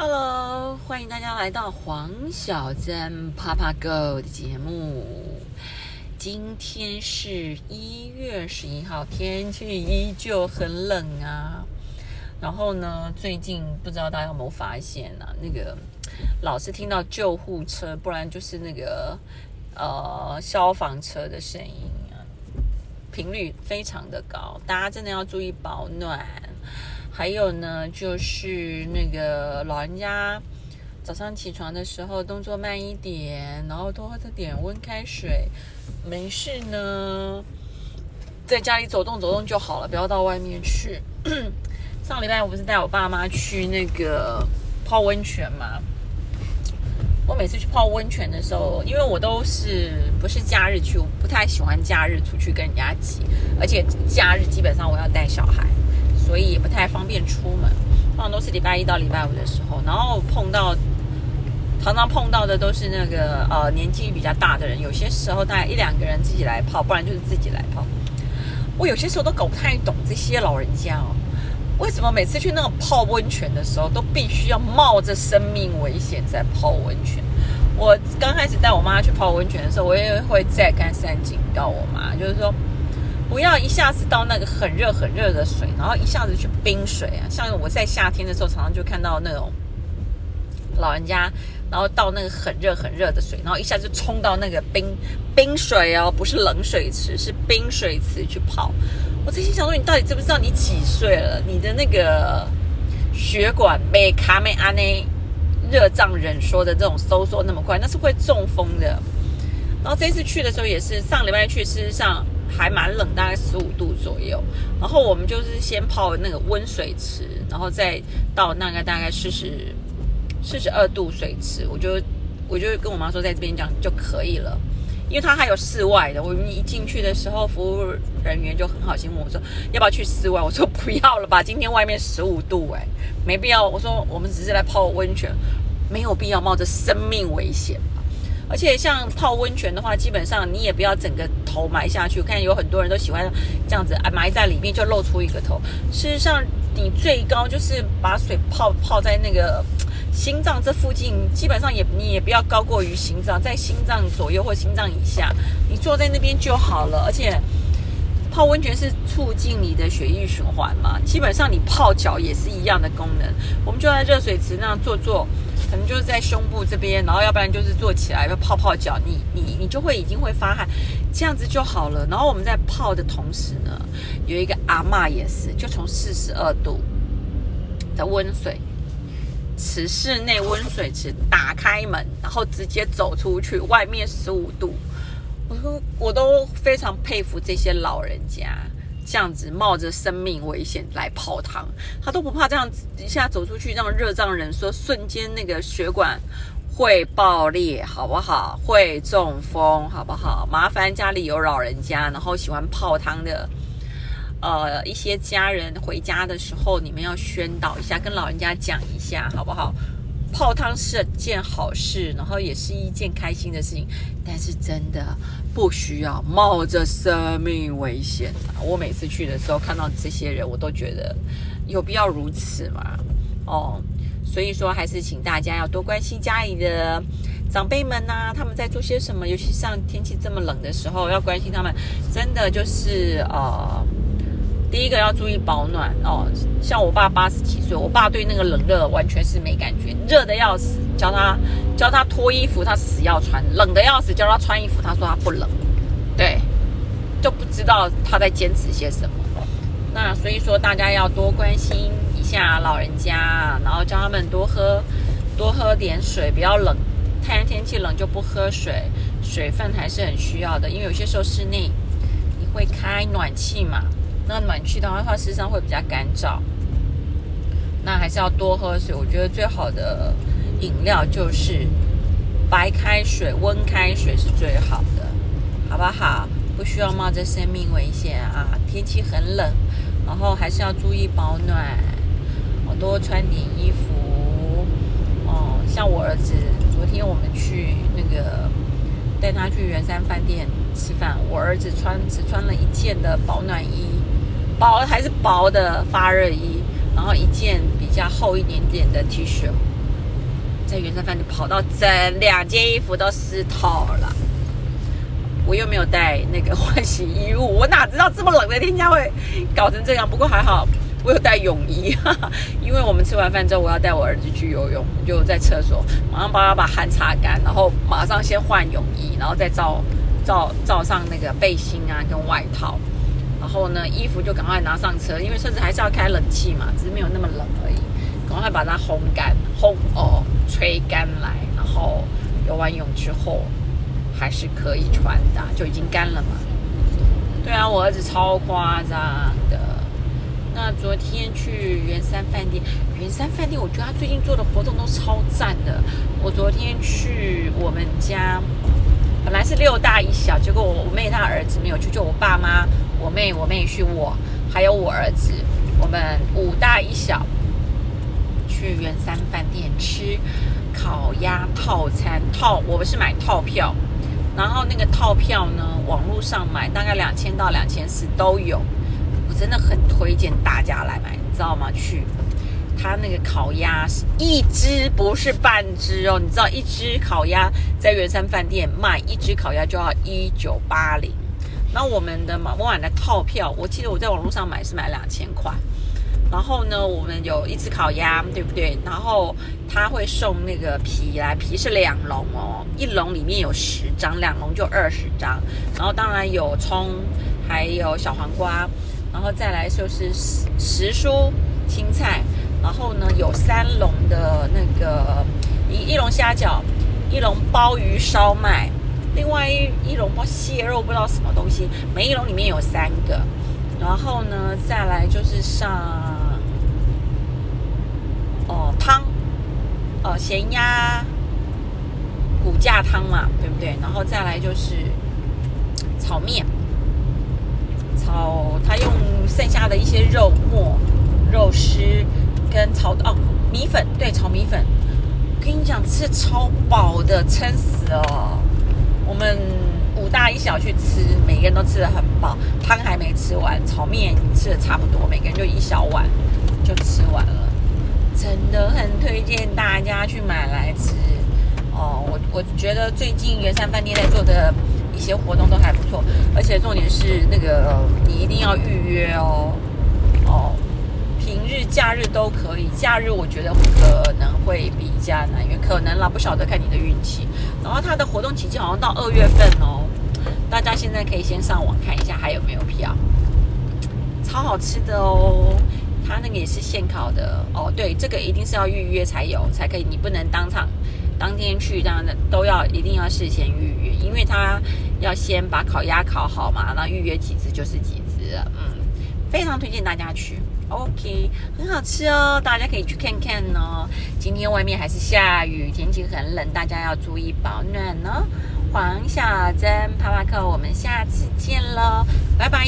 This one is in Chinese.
Hello，欢迎大家来到黄小珍 Papa Go 的节目。今天是一月十一号，天气依旧很冷啊。然后呢，最近不知道大家有没有发现啊，那个老是听到救护车，不然就是那个呃消防车的声音啊，频率非常的高，大家真的要注意保暖。还有呢，就是那个老人家早上起床的时候动作慢一点，然后多喝点温开水。没事呢，在家里走动走动就好了，不要到外面去。上礼拜我不是带我爸妈去那个泡温泉嘛？我每次去泡温泉的时候，因为我都是不是假日去，我不太喜欢假日出去跟人家挤，而且假日基本上我要带小孩。所以也不太方便出门，通常都是礼拜一到礼拜五的时候，然后碰到常常碰到的都是那个呃年纪比较大的人，有些时候大概一两个人自己来泡，不然就是自己来泡。我有些时候都搞不太懂这些老人家哦，为什么每次去那种泡温泉的时候，都必须要冒着生命危险在泡温泉？我刚开始带我妈去泡温泉的时候，我也会再三三警告我妈，就是说。不要一下子到那个很热很热的水，然后一下子去冰水啊！像我在夏天的时候，常常就看到那种老人家，然后到那个很热很热的水，然后一下子冲到那个冰冰水哦，不是冷水池，是冰水池去泡。我在心想说，你到底知不知道你几岁了？你的那个血管被卡梅阿内热胀冷缩的这种收缩那么快，那是会中风的。然后这次去的时候也是上礼拜去，事实上。还蛮冷，大概十五度左右。然后我们就是先泡那个温水池，然后再到那个大概四十四十二度水池，我就我就跟我妈说，在这边讲就可以了。因为它还有室外的，我们一进去的时候，服务人员就很好心问我说，要不要去室外？我说不要了吧，今天外面十五度，哎，没必要。我说我们只是来泡温泉，没有必要冒着生命危险。而且像泡温泉的话，基本上你也不要整个头埋下去。我看有很多人都喜欢这样子，埋在里面就露出一个头。事实上，你最高就是把水泡泡在那个心脏这附近，基本上也你也不要高过于心脏，在心脏左右或心脏以下，你坐在那边就好了。而且泡温泉是促进你的血液循环嘛，基本上你泡脚也是一样的功能。我们就在热水池那样坐坐。可能就是在胸部这边，然后要不然就是坐起来要泡泡脚，你你你就会已经会发汗，这样子就好了。然后我们在泡的同时呢，有一个阿嬷也是，就从四十二度的温水池室内温水池打开门，然后直接走出去，外面十五度，我说我都非常佩服这些老人家。这样子冒着生命危险来泡汤，他都不怕这样子一下走出去，让热胀冷缩，瞬间那个血管会爆裂，好不好？会中风，好不好？麻烦家里有老人家，然后喜欢泡汤的，呃，一些家人回家的时候，你们要宣导一下，跟老人家讲一下，好不好？泡汤是件好事，然后也是一件开心的事情，但是真的不需要冒着生命危险！我每次去的时候看到这些人，我都觉得有必要如此吗？哦，所以说还是请大家要多关心家里的长辈们呐，他们在做些什么，尤其像天气这么冷的时候，要关心他们，真的就是呃。第一个要注意保暖哦，像我爸八十几岁，我爸对那个冷热完全是没感觉，热的要死，教他教他脱衣服，他死要穿；冷的要死，教他穿衣服，他说他不冷，对，就不知道他在坚持些什么。那所以说，大家要多关心一下老人家，然后教他们多喝多喝点水，不要冷，太阳天气冷就不喝水，水分还是很需要的，因为有些时候室内你会开暖气嘛。那暖气的话，它事实上会比较干燥。那还是要多喝水。我觉得最好的饮料就是白开水、温开水是最好的，好不好？不需要冒着生命危险啊！天气很冷，然后还是要注意保暖，多穿点衣服。哦，像我儿子，昨天我们去那个带他去圆山饭店吃饭，我儿子穿只穿了一件的保暖衣。薄还是薄的发热衣，然后一件比较厚一点点的 T 恤，在元山饭店跑到整两件衣服都湿透了。我又没有带那个换洗衣物，我哪知道这么冷的天家会搞成这样？不过还好，我有带泳衣，哈哈，因为我们吃完饭之后，我要带我儿子去游泳，就在厕所马上帮他把汗擦干，然后马上先换泳衣，然后再罩罩罩上那个背心啊跟外套，然后呢衣服就赶快拿上车，因为车子还是要开冷气嘛，只是没有那么冷而已，赶快把它烘干，烘哦吹干来，然后游完泳之后。还是可以穿的，就已经干了嘛。对啊，我儿子超夸张的。那昨天去圆山饭店，圆山饭店，我觉得他最近做的活动都超赞的。我昨天去我们家，本来是六大一小，结果我我妹她儿子没有去，就我爸妈、我妹、我妹婿、我还有我儿子，我们五大一小去圆山饭店吃烤鸭套餐套，我们是买套票。然后那个套票呢，网络上买大概两千到两千四都有，我真的很推荐大家来买，你知道吗？去，他那个烤鸭是一只不是半只哦，你知道一只烤鸭在圆山饭店卖一只烤鸭就要一九八零，那我们的嘛，我买的套票，我记得我在网络上买是买两千块。然后呢，我们有一只烤鸭，对不对？然后他会送那个皮来，皮是两笼哦，一笼里面有十张，两笼就二十张。然后当然有葱，还有小黄瓜，然后再来就是时蔬青菜。然后呢，有三笼的那个一一笼虾饺，一笼鲍鱼烧麦，蟹肉，不知道什么东西。每一笼里面有三个。然后呢，再来就是上。哦，汤，哦，咸鸭骨架汤嘛，对不对？然后再来就是炒面，炒他用剩下的一些肉末、肉丝跟炒哦米粉，对，炒米粉。我跟你讲，吃超饱的，撑死哦。我们大一小去吃，每个人都吃的很饱，汤还没吃完，炒面吃的差不多，每个人就一小碗就吃完了。真的很推荐大家去买来吃哦！我我觉得最近圆山饭店在做的一些活动都还不错，而且重点是那个你一定要预约哦哦，平日假日都可以，假日我觉得可能会比较难，因为可能啦，不晓得看你的运气。然后它的活动期间好像到二月份哦，大家现在可以先上网看一下还有没有票，超好吃的哦！它那个也是现烤的哦，对，这个一定是要预约才有，才可以，你不能当场当天去这样的，都要一定要事先预约，因为它要先把烤鸭烤好嘛，那预约几只就是几只，嗯，非常推荐大家去，OK，很好吃哦，大家可以去看看哦。今天外面还是下雨，天气很冷，大家要注意保暖哦。黄小珍啪啪克，我们下次见喽，拜拜。